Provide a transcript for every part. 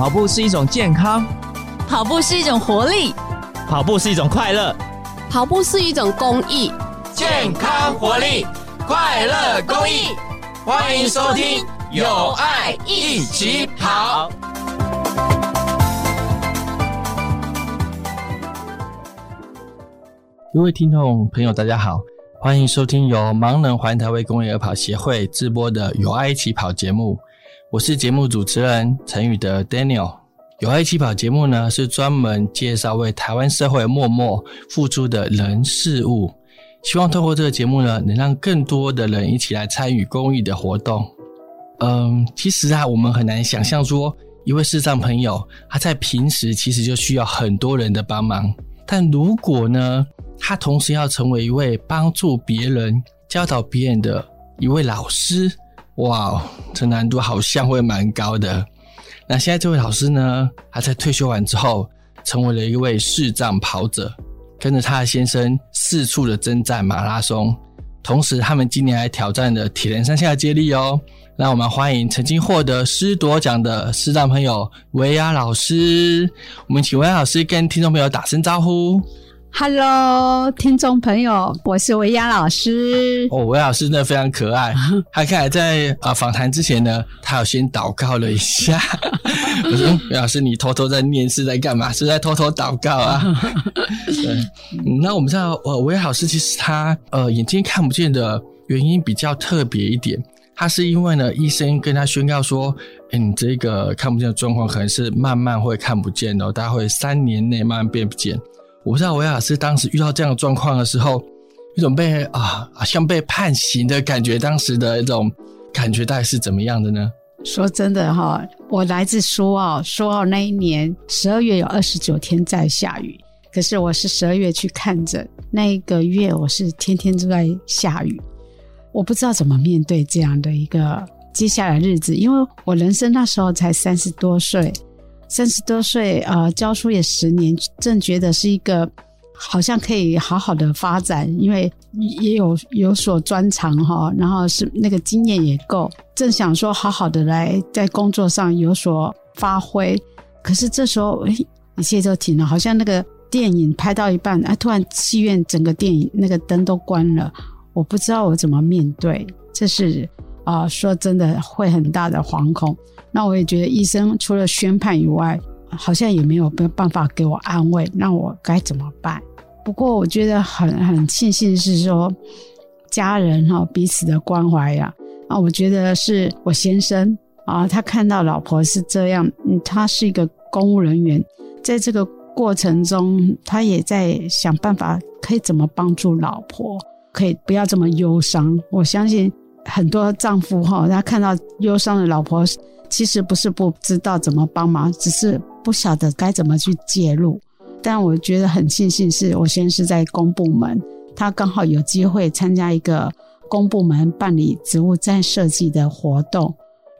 跑步是一种健康，跑步是一种活力，跑步是一种快乐，跑步是一种公益。健康、活力、快乐、公益，欢迎收听《有爱一起跑》。各位听众朋友，大家好，欢迎收听由盲人环台为公益而跑协会直播的《有爱一起跑》节目。我是节目主持人陈宇德 Daniel。有爱起跑节目呢，是专门介绍为台湾社会默默付出的人事物，希望透过这个节目呢，能让更多的人一起来参与公益的活动。嗯，其实啊，我们很难想象说，一位视障朋友他在平时其实就需要很多人的帮忙，但如果呢，他同时要成为一位帮助别人、教导别人的一位老师。哇，这难度好像会蛮高的。那现在这位老师呢，他在退休完之后，成为了一位视障跑者，跟着他的先生四处的征战马拉松，同时他们今年还挑战了铁人三项接力哦。让我们欢迎曾经获得师铎奖的视障朋友维亚老师。我们请维亚老师跟听众朋友打声招呼。Hello，听众朋友，我是维亚老师。哦，维亚老师真的非常可爱。他看来在啊访谈之前呢，他有先祷告了一下。我说，维亚老师，你偷偷在念是在干嘛？是在偷偷祷告啊？对、嗯。那我们知道，呃，维亚老师其实他呃眼睛看不见的原因比较特别一点。他是因为呢，医生跟他宣告说，哎，你这个看不见的状况可能是慢慢会看不见的，大概会三年内慢慢变不见。我不知道维亚斯当时遇到这样的状况的时候，一种被啊，像被判刑的感觉，当时的一种感觉大概是怎么样的呢？说真的哈，我来自苏澳，苏澳那一年十二月有二十九天在下雨，可是我是十二月去看诊，那一个月我是天天都在下雨，我不知道怎么面对这样的一个接下来日子，因为我人生那时候才三十多岁。三十多岁，呃，教书也十年，正觉得是一个好像可以好好的发展，因为也有有所专长哈，然后是那个经验也够，正想说好好的来在工作上有所发挥，可是这时候，哎，一切都停了，好像那个电影拍到一半，哎，突然戏院整个电影那个灯都关了，我不知道我怎么面对，这是啊，呃，说真的会很大的惶恐。那我也觉得医生除了宣判以外，好像也没有办法给我安慰，那我该怎么办？不过我觉得很很庆幸是说家人哈彼此的关怀呀啊，我觉得是我先生啊，他看到老婆是这样，嗯，他是一个公务人员，在这个过程中，他也在想办法可以怎么帮助老婆，可以不要这么忧伤。我相信很多丈夫哈，他看到忧伤的老婆。其实不是不知道怎么帮忙，只是不晓得该怎么去介入。但我觉得很庆幸，是我先是在公部门，他刚好有机会参加一个公部门办理职务再设计的活动。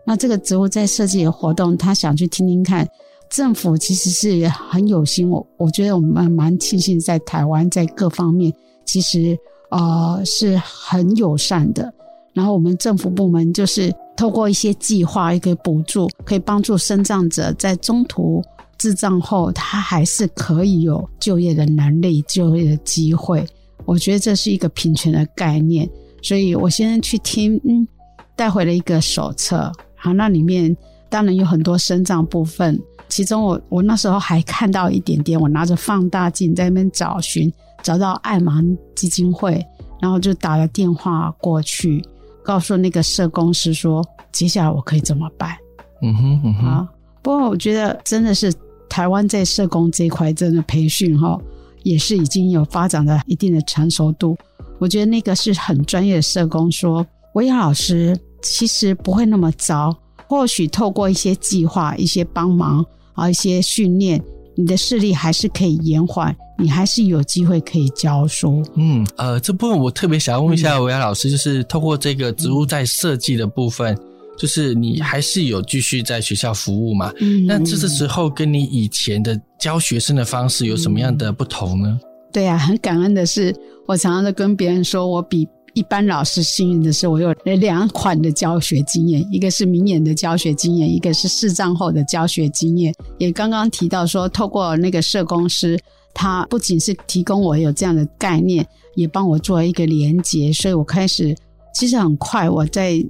那这个职务再设计的活动，他想去听听看，政府其实是很有心。我我觉得我们蛮庆幸，在台湾在各方面其实呃是很友善的。然后我们政府部门就是。透过一些计划、一个补助，可以帮助身障者在中途智障后，他还是可以有就业的能力、就业的机会。我觉得这是一个平权的概念，所以我现在去听，嗯，带回了一个手册。好，那里面当然有很多身障部分，其中我我那时候还看到一点点，我拿着放大镜在那边找寻，找到爱盲基金会，然后就打了电话过去。告诉那个社工师说，接下来我可以怎么办？嗯哼，嗯哼，啊，不过我觉得真的是台湾在社工这一块真的培训哈，也是已经有发展了一定的成熟度。我觉得那个是很专业的社工说，维亚老师其实不会那么糟，或许透过一些计划、一些帮忙啊、一些训练，你的视力还是可以延缓。你还是有机会可以教书。嗯，呃，这部分我特别想要问一下维亚老师，嗯、就是透过这个植物在设计的部分，嗯、就是你还是有继续在学校服务嘛？嗯，那这个时候跟你以前的教学生的方式有什么样的不同呢？嗯、对啊，很感恩的是，我常常都跟别人说，我比一般老师幸运的是，我有两款的教学经验，一个是明眼的教学经验，一个是视障后的教学经验。也刚刚提到说，透过那个社工师，他不仅是提供我有这样的概念，也帮我做了一个连接，所以我开始其实很快，我在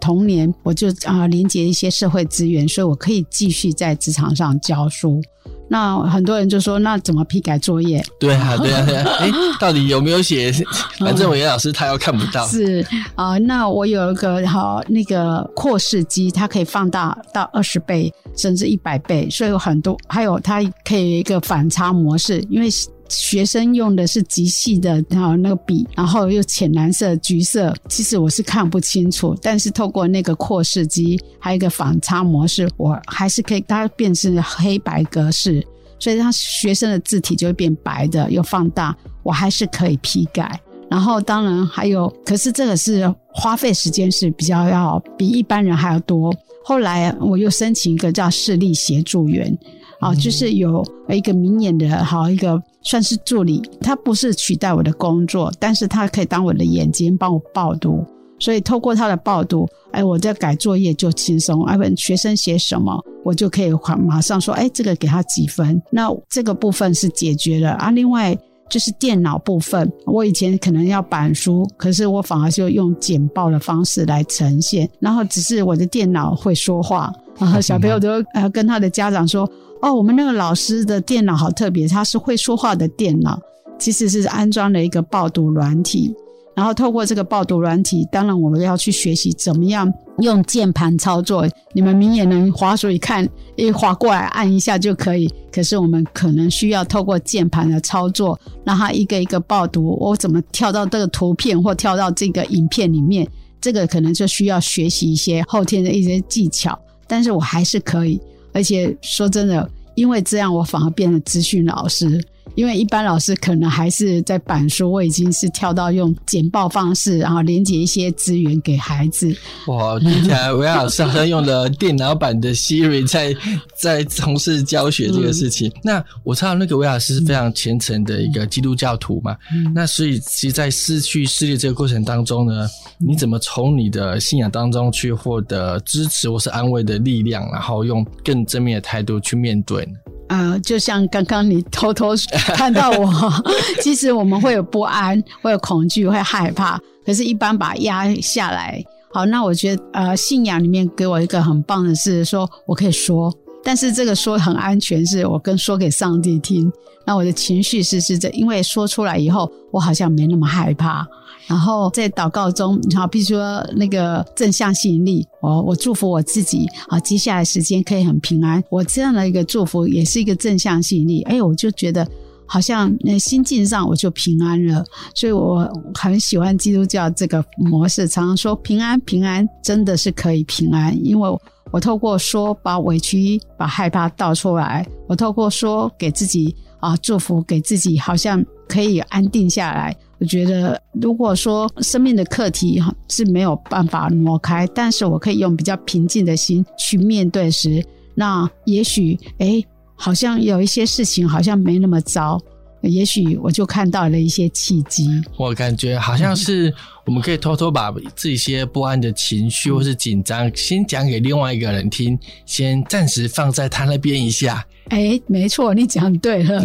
童年我就啊连接一些社会资源，所以我可以继续在职场上教书。那很多人就说，那怎么批改作业？对啊，对啊，对啊！哎，到底有没有写？反正我严老师他又看不到。是啊、呃，那我有一个好那个扩视机，它可以放大到二十倍甚至一百倍，所以有很多。还有它可以有一个反差模式，因为。学生用的是极细的然后那个笔，然后又浅蓝色、橘色，其实我是看不清楚。但是透过那个扩视机，还有一个反差模式，我还是可以，它变成黑白格式，所以他学生的字体就会变白的，又放大，我还是可以批改。然后当然还有，可是这个是花费时间是比较要比一般人还要多。后来我又申请一个叫视力协助员。啊，就是有一个明眼的好一个算是助理，他不是取代我的工作，但是他可以当我的眼睛，帮我报读。所以透过他的报读，哎，我在改作业就轻松。哎，问学生写什么，我就可以马上说，哎，这个给他几分。那这个部分是解决了啊。另外就是电脑部分，我以前可能要板书，可是我反而就用简报的方式来呈现。然后只是我的电脑会说话，然后小朋友都呃跟他的家长说。哦，我们那个老师的电脑好特别，他是会说话的电脑，其实是安装了一个报读软体，然后透过这个报读软体，当然我们要去学习怎么样用键盘操作。你们明眼人滑鼠一看，一滑过来按一下就可以，可是我们可能需要透过键盘的操作，让它一个一个报读。我怎么跳到这个图片或跳到这个影片里面，这个可能就需要学习一些后天的一些技巧，但是我还是可以。而且说真的，因为这样，我反而变成资讯老师。因为一般老师可能还是在板书，我已经是跳到用简报方式，然后连接一些资源给孩子。哇，听起来韦老师好像用了电脑版的 Siri 在在从事教学这个事情。嗯、那我知道那个韦老师是非常虔诚的一个基督教徒嘛，嗯、那所以其实，在失去视力这个过程当中呢，你怎么从你的信仰当中去获得支持或是安慰的力量，然后用更正面的态度去面对呢？呃，就像刚刚你偷偷看到我，其实我们会有不安，会有恐惧，会害怕。可是，一般把它压下来。好，那我觉得，呃，信仰里面给我一个很棒的是，说我可以说，但是这个说很安全，是我跟说给上帝听。那我的情绪是是这，因为说出来以后，我好像没那么害怕。然后在祷告中，好，比如说那个正向吸引力，我我祝福我自己，好，接下来时间可以很平安。我这样的一个祝福也是一个正向吸引力，哎，我就觉得好像那心境上我就平安了。所以我很喜欢基督教这个模式，常常说平安平安，真的是可以平安，因为我透过说把委屈、把害怕倒出来，我透过说给自己啊祝福，给自己好像可以安定下来。我觉得，如果说生命的课题哈是没有办法挪开，但是我可以用比较平静的心去面对时，那也许，哎，好像有一些事情好像没那么糟，也许我就看到了一些契机。我感觉好像是我们可以偷偷把这些不安的情绪或是紧张，先讲给另外一个人听，先暂时放在他那边一下。哎，没错，你讲对了。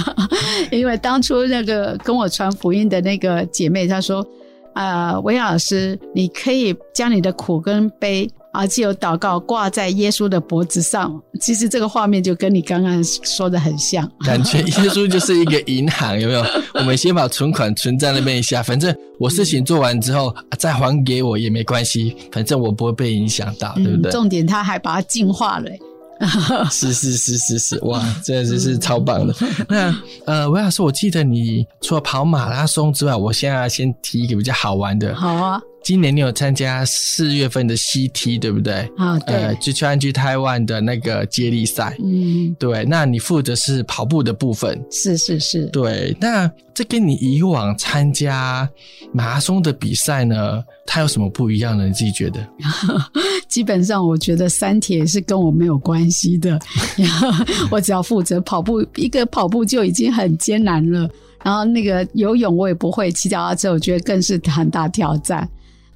因为当初那个跟我传福音的那个姐妹，她说：“啊、呃，韦老师，你可以将你的苦跟悲啊，借由祷告挂在耶稣的脖子上。”其实这个画面就跟你刚刚说的很像，感觉耶稣就是一个银行，有没有？我们先把存款存在那边一下，反正我事情做完之后再还给我也没关系，反正我不会被影响到，对不对？重点他还把它净化了。是是是是是，哇，真的是是超棒的。那呃，韦老师，我记得你除了跑马拉松之外，我现在先提一个比较好玩的。好啊。今年你有参加四月份的 CT 对不对？啊，对。呃，就 Challenge Taiwan 的那个接力赛。嗯，对。那你负责是跑步的部分。是是是。对。那这跟你以往参加马拉松的比赛呢，它有什么不一样呢？你自己觉得？基本上，我觉得三铁是跟我没有关系的。我只要负责跑步，一个跑步就已经很艰难了。然后那个游泳我也不会，骑脚踏车我觉得更是很大挑战啊、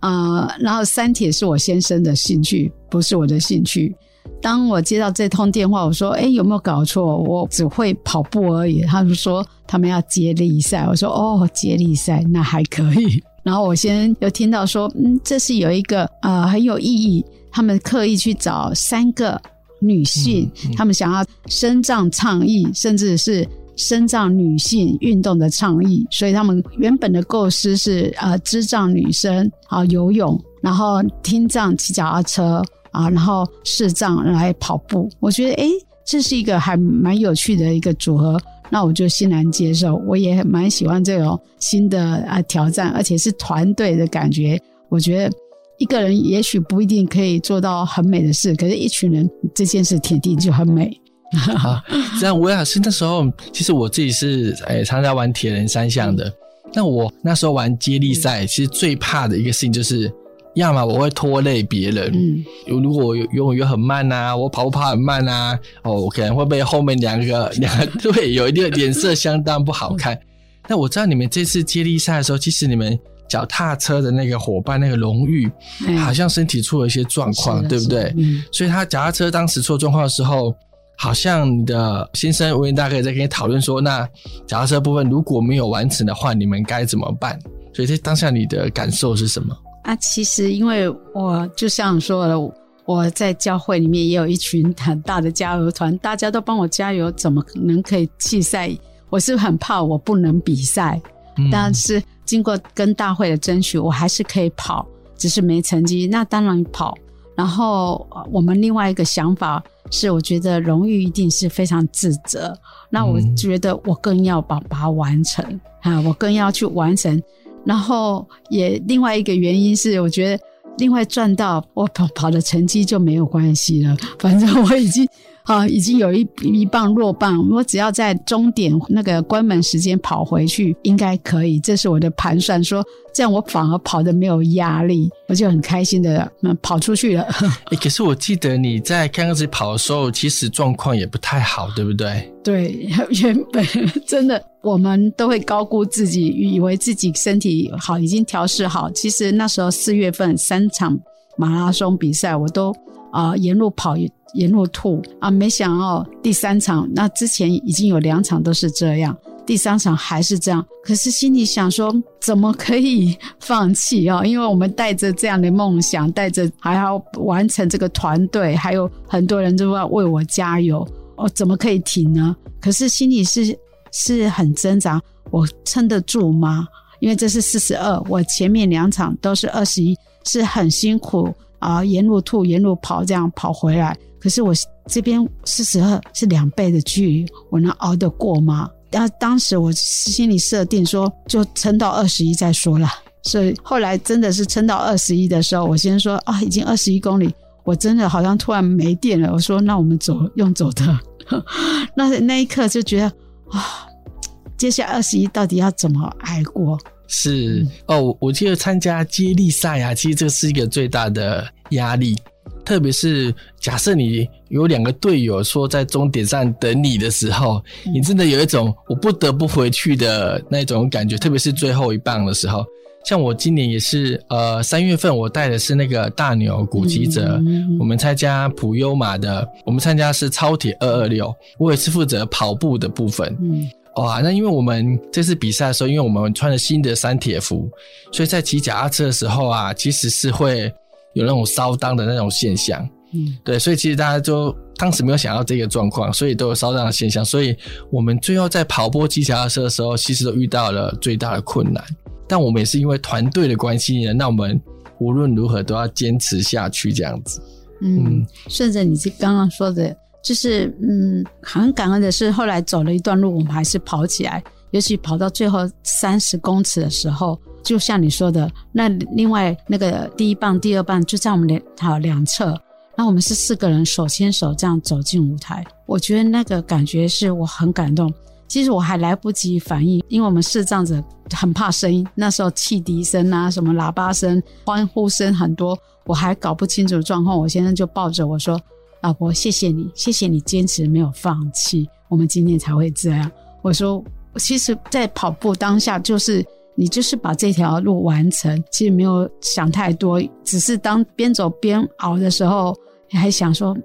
呃。然后三铁是我先生的兴趣，不是我的兴趣。当我接到这通电话，我说：“哎，有没有搞错？我只会跑步而已。”他们说他们要接力赛，我说：“哦，接力赛那还可以。”然后我先又听到说：“嗯，这是有一个呃很有意义，他们刻意去找三个女性，嗯嗯、他们想要伸张倡议，甚至是身障女性运动的倡议，所以他们原本的构思是呃智障女生啊游泳，然后听障骑脚踏车。”啊，然后视障来跑步，我觉得诶，这是一个还蛮有趣的一个组合，那我就欣然接受。我也蛮喜欢这种新的啊挑战，而且是团队的感觉。我觉得一个人也许不一定可以做到很美的事，可是一群人这件事铁定就很美。好，这样吴老师那时候，其实我自己是诶常常玩铁人三项的。那我那时候玩接力赛，其实最怕的一个事情就是。要么我会拖累别人，嗯，如果我游泳游很慢啊，我跑步跑很慢啊，哦，我可能会被后面两个 两个队友一定脸色相当不好看。那我知道你们这次接力赛的时候，其实你们脚踏车的那个伙伴那个荣誉，嗯、好像身体出了一些状况，对不对？嗯，所以他脚踏车当时出状况的时候，好像你的先生吴彦大哥在跟你讨论说，那脚踏车部分如果没有完成的话，你们该怎么办？所以在当下你的感受是什么？啊，其实因为我就像说了，我在教会里面也有一群很大的加油团，大家都帮我加油，怎么可能可以弃赛？我是很怕我不能比赛，嗯、但是经过跟大会的争取，我还是可以跑，只是没成绩。那当然跑。然后我们另外一个想法是，我觉得荣誉一定是非常自责，那我觉得我更要把把它完成啊，我更要去完成。然后也另外一个原因是，我觉得另外赚到我跑跑的成绩就没有关系了，反正我已经啊已经有一一棒落棒，我只要在终点那个关门时间跑回去，应该可以。这是我的盘算，说这样我反而跑得没有压力，我就很开心的跑出去了。欸，可是我记得你在刚开始跑的时候，其实状况也不太好，对不对？对，原本真的。我们都会高估自己，以为自己身体好，已经调试好。其实那时候四月份三场马拉松比赛，我都啊、沿路跑沿路吐啊，没想到第三场，那之前已经有两场都是这样，第三场还是这样。可是心里想说，怎么可以放弃啊？因为我们带着这样的梦想，带着还要完成这个团队，还有很多人都要为我加油，我怎么可以停呢？可是心里是。是很挣扎，我撑得住吗？因为这是四十二，我前面两场都是二十一，是很辛苦啊，沿路吐，沿路跑，这样跑回来。可是我这边四十二是两倍的距离，我能熬得过吗？然后当时我心里设定说，就撑到二十一再说了。所以后来真的是撑到二十一的时候，我先说啊，已经二十一公里，我真的好像突然没电了。我说那我们走，用走的。那那一刻就觉得。啊，接下来二十一到底要怎么挨过？是哦，我记得参加接力赛啊，其实这是一个最大的压力，特别是假设你有两个队友说在终点站等你的时候，你真的有一种我不得不回去的那种感觉，特别是最后一棒的时候。像我今年也是，呃，三月份我带的是那个大牛古籍者，嗯、我们参加普悠玛的，我们参加是超铁二二六，我也是负责跑步的部分。嗯，哇，那因为我们这次比赛的时候，因为我们穿了新的三铁服，所以在骑脚踏车的时候啊，其实是会有那种烧裆的那种现象。嗯，对，所以其实大家就当时没有想到这个状况，所以都有烧裆的现象，所以我们最后在跑步骑脚踏车的时候，其实都遇到了最大的困难。但我们也是因为团队的关系呢，那我们无论如何都要坚持下去，这样子。嗯，顺着你这刚刚说的，就是嗯，很感恩的是，后来走了一段路，我们还是跑起来。尤其跑到最后三十公尺的时候，就像你说的，那另外那个第一棒、第二棒就在我们两好两侧，那我们是四个人手牵手这样走进舞台，我觉得那个感觉是我很感动。其实我还来不及反应，因为我们视障者很怕声音，那时候汽笛声啊、什么喇叭声、欢呼声很多，我还搞不清楚状况。我先生就抱着我说：“老婆，谢谢你，谢谢你坚持没有放弃，我们今天才会这样。”我说：“其实，在跑步当下，就是你就是把这条路完成，其实没有想太多，只是当边走边熬的时候，你还想说，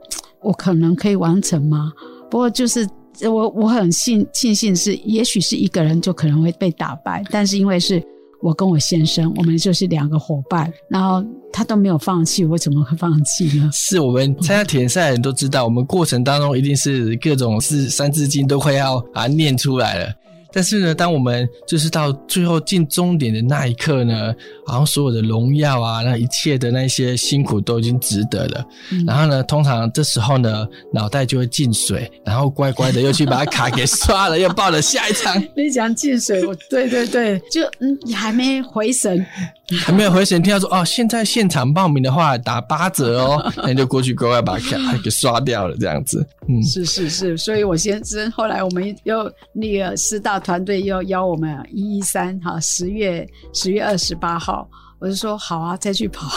我可能可以完成吗？不过就是我我很庆庆幸是，也许是一个人就可能会被打败，但是因为是。我跟我先生，我们就是两个伙伴，然后他都没有放弃，我怎么会放弃呢？是我们参加田赛的人都知道，我们过程当中一定是各种是三字经都快要啊念出来了。但是呢，当我们就是到最后进终点的那一刻呢，好像所有的荣耀啊，那一切的那些辛苦都已经值得了。嗯、然后呢，通常这时候呢，脑袋就会进水，然后乖乖的又去把卡给刷了，又报了下一场。你讲进水，我对对对，就嗯，你还没回神。还没有回神，听到说哦，现在现场报名的话打八折哦，那你就过去乖乖把卡给刷掉了，这样子。嗯，是是是，所以我先生后来我们又那个师大团队又邀我们一一三哈十月十月二十八号，我就说好啊，再去跑。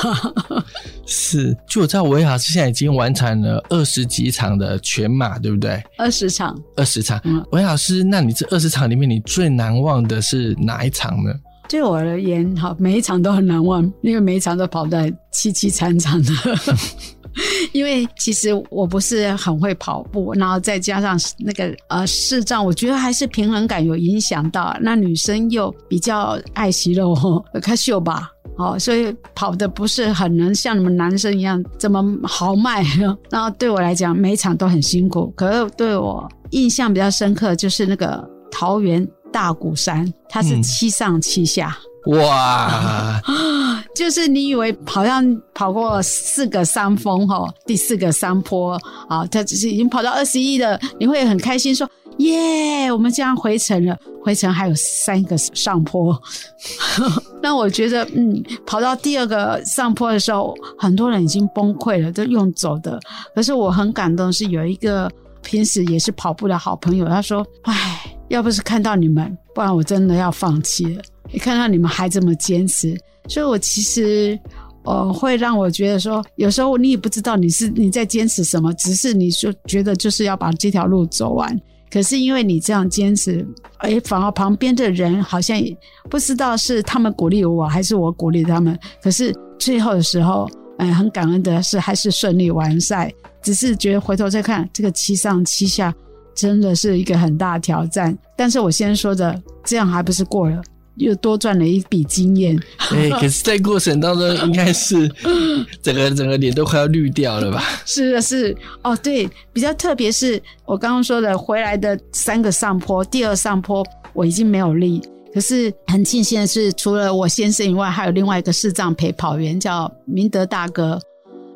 是，就我知道维老师现在已经完成了二十几场的全马，对不对？二十场，二十场。嗯，维老师，那你这二十场里面，你最难忘的是哪一场呢？对我而言，哈，每一场都很难忘，因为每一场都跑得凄凄惨惨的。因为其实我不是很会跑步，然后再加上那个呃视障，我觉得还是平衡感有影响到。那女生又比较爱惜肉，看秀吧，哦，所以跑得不是很能像你们男生一样这么豪迈。然后对我来讲，每一场都很辛苦。可是对我印象比较深刻，就是那个桃园。大鼓山，它是七上七下，嗯、哇！就是你以为好像跑过四个山峰哈，第四个山坡啊，它只是已经跑到二十一了，你会很开心说耶，我们这样回程了，回程还有三个上坡。那我觉得，嗯，跑到第二个上坡的时候，很多人已经崩溃了，都用走的。可是我很感动，是有一个平时也是跑步的好朋友，他说，唉。要不是看到你们，不然我真的要放弃了。你看到你们还这么坚持，所以我其实，呃，会让我觉得说，有时候你也不知道你是你在坚持什么，只是你说觉得就是要把这条路走完。可是因为你这样坚持，哎，反而旁边的人好像也不知道是他们鼓励我还是我鼓励他们。可是最后的时候，嗯、很感恩的是还是顺利完赛。只是觉得回头再看这个七上七下。真的是一个很大的挑战，但是我先说的，这样还不是过了，又多赚了一笔经验。可是，在过程当中，应该是 整个整个脸都快要绿掉了吧？是的，是哦，对，比较特别是我刚刚说的，回来的三个上坡，第二上坡我已经没有力，可是很庆幸的是，除了我先生以外，还有另外一个视障陪跑员叫明德大哥。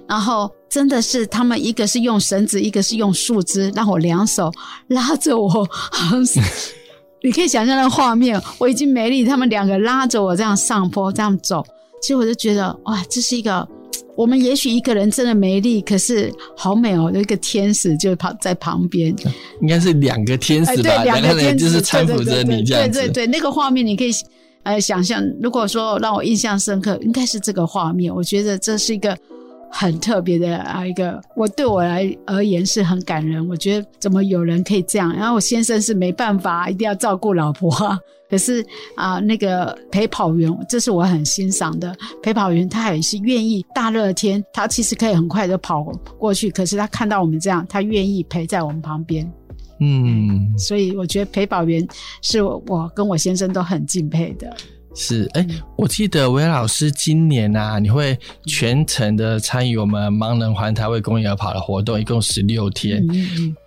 然后真的是他们，一个是用绳子，一个是用树枝，让我两手拉着我，好像是 你可以想象那个画面。我已经没力，他们两个拉着我这样上坡，这样走。其实我就觉得，哇，这是一个我们也许一个人真的没力，可是好美哦，有一个天使就跑在旁边。应该是两个天使吧？哎、对，两个天使就是搀扶着你这样子。对对对，对对对，那个画面你可以呃想象。如果说让我印象深刻，应该是这个画面。我觉得这是一个。很特别的啊，一个我对我来而言是很感人。我觉得怎么有人可以这样？然后我先生是没办法，一定要照顾老婆。可是啊，那个陪跑员，这是我很欣赏的陪跑员，他也是愿意大热天，他其实可以很快的跑过去。可是他看到我们这样，他愿意陪在我们旁边。嗯，所以我觉得陪跑员是我跟我先生都很敬佩的。是，哎、欸，我记得韦老师今年啊，你会全程的参与我们盲人环台为公益而跑的活动，一共十六天。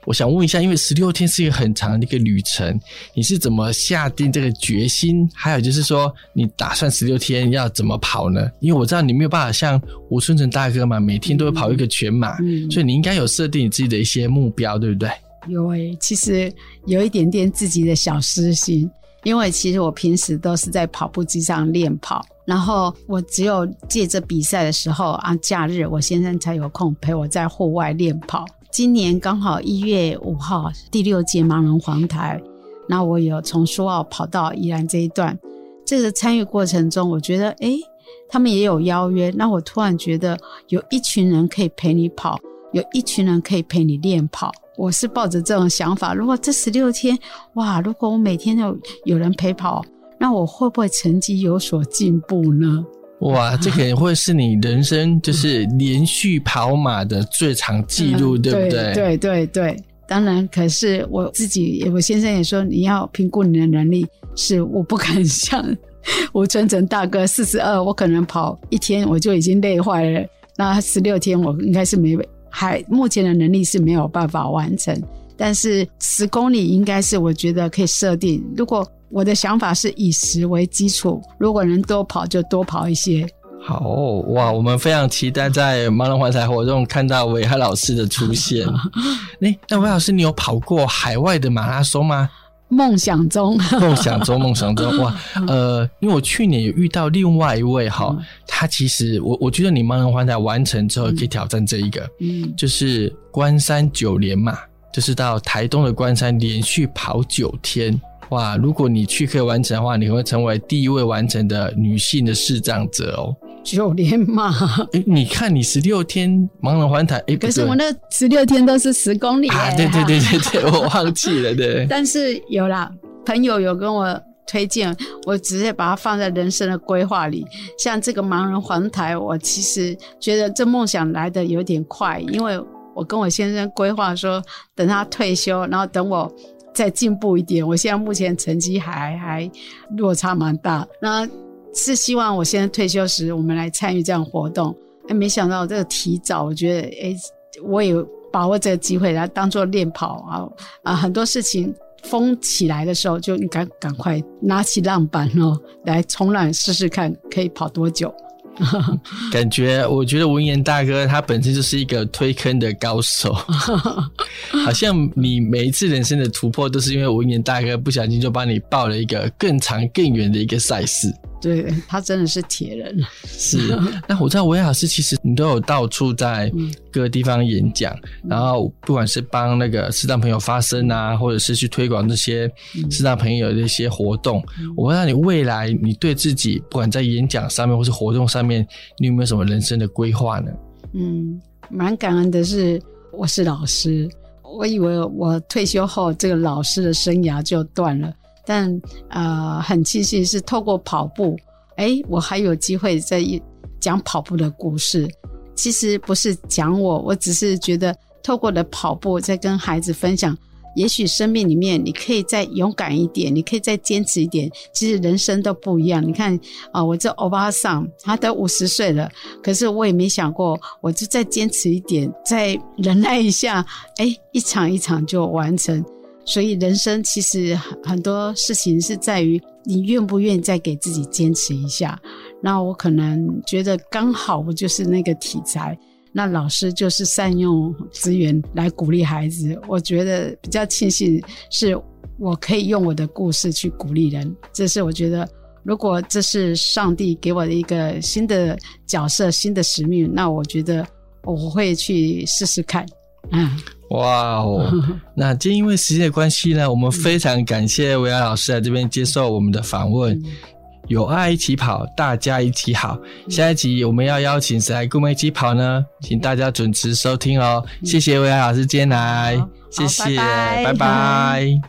我想问一下，因为十六天是一个很长的一个旅程，你是怎么下定这个决心？还有就是说，你打算十六天要怎么跑呢？因为我知道你没有办法像吴春成大哥嘛，每天都会跑一个全马，嗯、所以你应该有设定你自己的一些目标，对不对？有诶、欸，其实有一点点自己的小私心。因为其实我平时都是在跑步机上练跑，然后我只有借着比赛的时候啊，假日我先生才有空陪我在户外练跑。今年刚好一月五号第六届盲人环台，那我有从苏澳跑到宜兰这一段。这个参与过程中，我觉得诶，他们也有邀约，那我突然觉得有一群人可以陪你跑，有一群人可以陪你练跑。我是抱着这种想法，如果这十六天，哇，如果我每天都有人陪跑，那我会不会成绩有所进步呢？哇，这可能会是你人生就是连续跑马的最长记录，嗯、对不对？对对对对，当然，可是我自己，我先生也说，你要评估你的能力，是我不敢像吴春成大哥四十二，我可能跑一天我就已经累坏了，那十六天我应该是没还目前的能力是没有办法完成，但是十公里应该是我觉得可以设定，如果。我的想法是以十为基础，如果能多跑就多跑一些。好哇，我们非常期待在盲人环台活动看到韦海老师的出现。那那维老师，你有跑过海外的马拉松吗？梦想中，梦想中，梦想中哇！呃，因为我去年有遇到另外一位哈，他其实我我觉得你盲人环台完成之后可以挑战这一个，嗯，就是关山九连嘛，就是到台东的关山连续跑九天。哇！如果你去可以完成的话，你会成为第一位完成的女性的视障者哦。九连马，哎，你看你十六天盲人环台，哎，可是我那十六天都是十公里啊！对对对对对，我忘记了，对。但是有啦，朋友有跟我推荐，我直接把它放在人生的规划里。像这个盲人环台，我其实觉得这梦想来得有点快，因为我跟我先生规划说，等他退休，然后等我。再进步一点，我现在目前成绩还还落差蛮大，那是希望我现在退休时我们来参与这样活动。哎，没想到这个提早，我觉得哎，我也把握这个机会来当做练跑啊啊，很多事情风起来的时候就赶赶快拿起浪板哦，来冲浪试试看可以跑多久。感觉，我觉得文言大哥他本身就是一个推坑的高手，好像你每一次人生的突破都是因为文言大哥不小心就帮你报了一个更长更远的一个赛事。对，他真的是铁人。是，那我知道维老师其实你都有到处在各个地方演讲，嗯、然后不管是帮那个视障朋友发声啊，或者是去推广这些视障朋友的一些活动。嗯、我问下你未来你对自己不管在演讲上面或是活动上面，你有没有什么人生的规划呢？嗯，蛮感恩的是我是老师，我以为我退休后这个老师的生涯就断了。但呃，很庆幸是透过跑步，诶，我还有机会在讲跑步的故事。其实不是讲我，我只是觉得透过的跑步，在跟孩子分享，也许生命里面你可以再勇敢一点，你可以再坚持一点。其实人生都不一样。你看啊、我这欧巴桑，他都五十岁了，可是我也没想过，我就再坚持一点，再忍耐一下，诶，一场一场就完成。所以人生其实很多事情是在于你愿不愿意再给自己坚持一下。那我可能觉得刚好我就是那个题材，那老师就是善用资源来鼓励孩子。我觉得比较庆幸是我可以用我的故事去鼓励人。这是我觉得，如果这是上帝给我的一个新的角色、新的使命，那我觉得我会去试试看。嗯。哇哦！那今天因为时间的关系呢，我们非常感谢维亚老师来这边接受我们的访问。有爱一起跑，大家一起好。下一集我们要邀请谁来跟我们一起跑呢？请大家准时收听哦。谢谢维亚老师今天来，谢谢，拜拜。拜拜。